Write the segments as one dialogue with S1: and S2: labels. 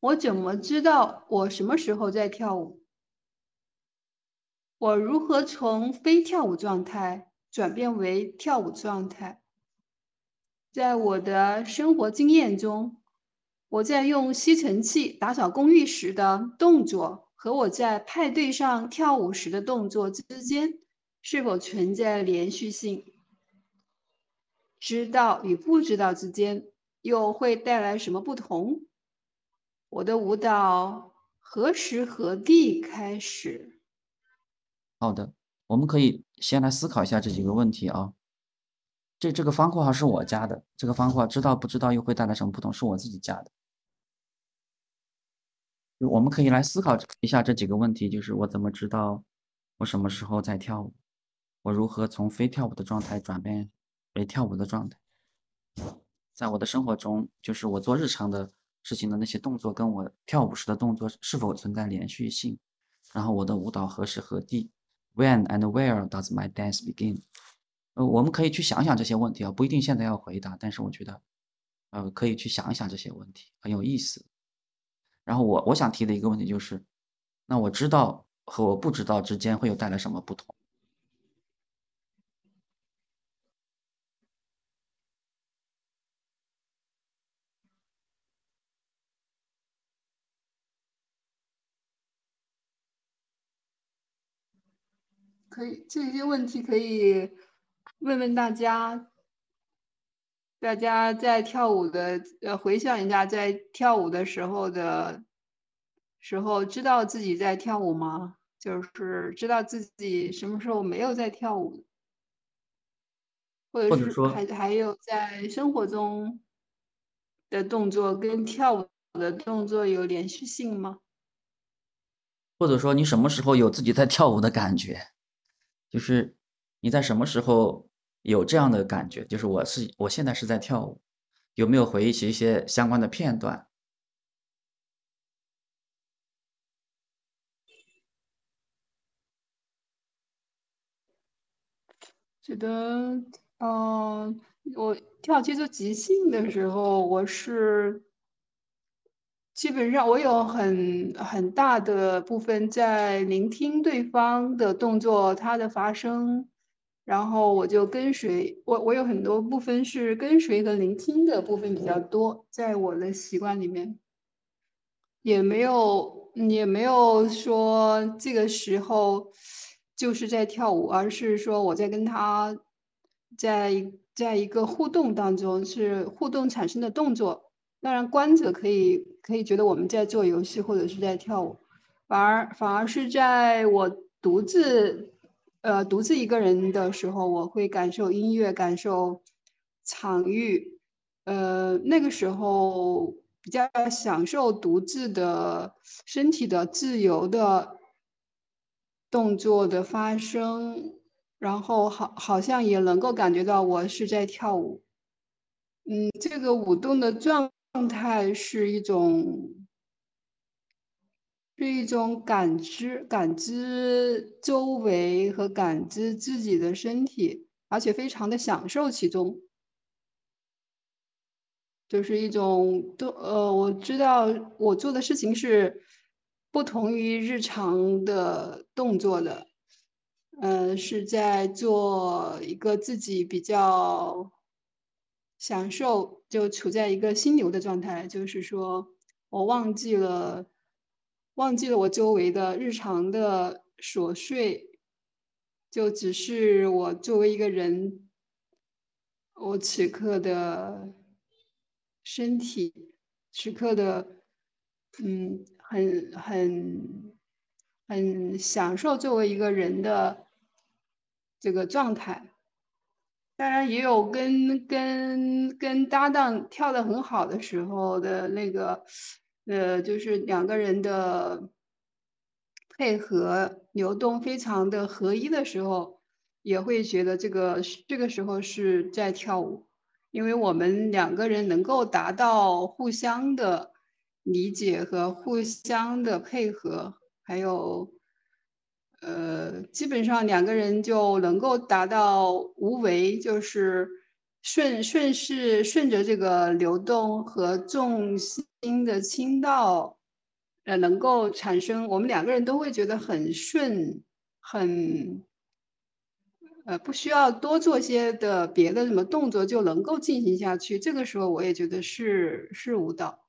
S1: 我怎么知道我什么时候在跳舞？我如何从非跳舞状态转变为跳舞状态？在我的生活经验中，我在用吸尘器打扫公寓时的动作和我在派对上跳舞时的动作之间是否存在连续性？知道与不知道之间又会带来什么不同？我的舞蹈何时何地开始？
S2: 好的，我们可以先来思考一下这几个问题啊。这这个方括号是我加的，这个方括号知道不知道又会带来什么不同？是我自己加的。我们可以来思考一下这几个问题，就是我怎么知道我什么时候在跳舞？我如何从非跳舞的状态转变为跳舞的状态？在我的生活中，就是我做日常的事情的那些动作，跟我跳舞时的动作是否存在连续性？然后我的舞蹈何时何地？When and where does my dance begin？呃，我们可以去想想这些问题啊，不一定现在要回答，但是我觉得，呃，可以去想一想这些问题，很有意思。然后我我想提的一个问题就是，那我知道和我不知道之间会有带来什么不同？
S1: 可以，这些问题可以问问大家。大家在跳舞的，呃，回想一下在跳舞的时候的时候，知道自己在跳舞吗？就是知道自己什么时候没有在跳舞，或者是还还有在生活中的动作跟跳舞的动作有连续性吗？
S2: 或者说你什么时候有自己在跳舞的感觉？就是你在什么时候？有这样的感觉，就是我是我现在是在跳舞，有没有回忆起一些相关的片段？
S1: 觉得，嗯，我跳节奏即兴的时候，我是基本上我有很很大的部分在聆听对方的动作，它的发生。然后我就跟随我，我有很多部分是跟随和聆听的部分比较多，在我的习惯里面，也没有也没有说这个时候就是在跳舞，而是说我在跟他在在一个互动当中，是互动产生的动作。当然，观者可以可以觉得我们在做游戏或者是在跳舞，反而反而是在我独自。呃，独自一个人的时候，我会感受音乐，感受场域。呃，那个时候比较享受独自的身体的自由的动作的发生，然后好好像也能够感觉到我是在跳舞。嗯，这个舞动的状状态是一种。是一种感知，感知周围和感知自己的身体，而且非常的享受其中。就是一种都呃，我知道我做的事情是不同于日常的动作的，嗯，是在做一个自己比较享受，就处在一个心流的状态，就是说我忘记了。忘记了我周围的日常的琐碎，就只是我作为一个人，我此刻的身体，此刻的，嗯，很很很享受作为一个人的这个状态。当然也有跟跟跟搭档跳的很好的时候的那个。呃，就是两个人的配合流动非常的合一的时候，也会觉得这个这个时候是在跳舞，因为我们两个人能够达到互相的理解和互相的配合，还有，呃，基本上两个人就能够达到无为，就是顺顺势顺着这个流动和重心的倾倒，呃，能够产生我们两个人都会觉得很顺，很，呃，不需要多做些的别的什么动作就能够进行下去。这个时候我也觉得是是舞蹈。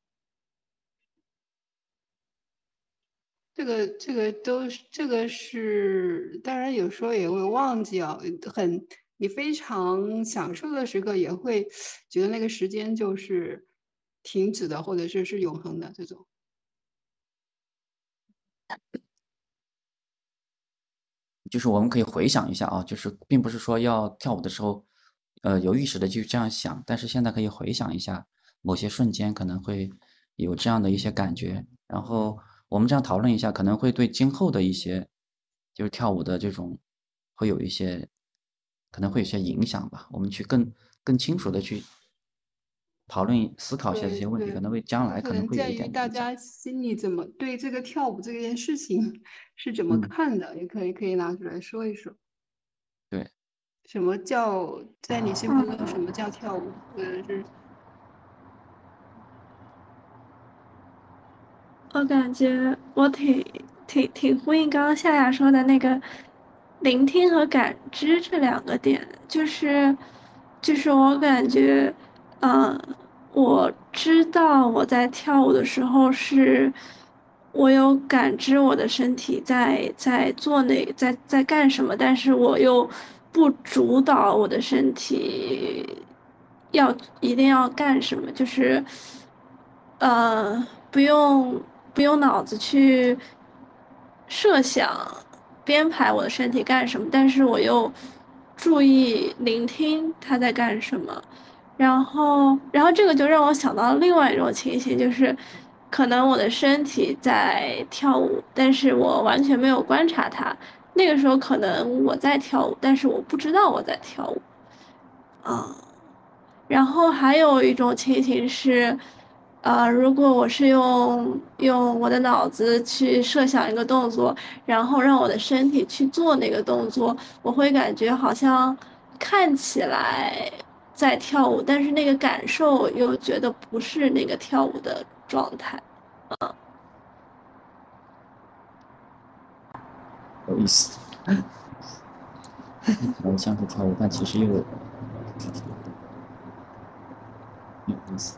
S1: 这个这个都是这个是，当然有时候也会忘记啊，很。你非常享受的时刻，也会觉得那个时间就是停止的，或者是是永恒的这种。
S2: 就是我们可以回想一下啊，就是并不是说要跳舞的时候，呃，有意识的去这样想，但是现在可以回想一下某些瞬间，可能会有这样的一些感觉。然后我们这样讨论一下，可能会对今后的一些就是跳舞的这种会有一些。可能会有些影响吧，我们去更更清楚的去讨论思考一下这些问题，可能会将来可能会有一点。
S1: 大家心里怎么对这个跳舞这件事情是怎么看的，也可以可以拿出来说一说。
S2: 对。
S1: 什么叫在你心目中什么叫跳舞？或者是？
S3: 我感觉我挺挺挺呼应刚刚夏夏说的那个。聆听和感知这两个点，就是，就是我感觉，嗯，我知道我在跳舞的时候是，我有感知我的身体在在做那在在干什么，但是我又不主导我的身体，要一定要干什么，就是，呃，不用不用脑子去设想。编排我的身体干什么，但是我又注意聆听他在干什么，然后，然后这个就让我想到另外一种情形，就是可能我的身体在跳舞，但是我完全没有观察它。那个时候可能我在跳舞，但是我不知道我在跳舞。嗯，然后还有一种情形是。呃，如果我是用用我的脑子去设想一个动作，然后让我的身体去做那个动作，我会感觉好像看起来在跳舞，但是那个感受又觉得不是那个跳舞的状态。嗯，
S2: 有意思，好像是跳舞，但其实又有意思。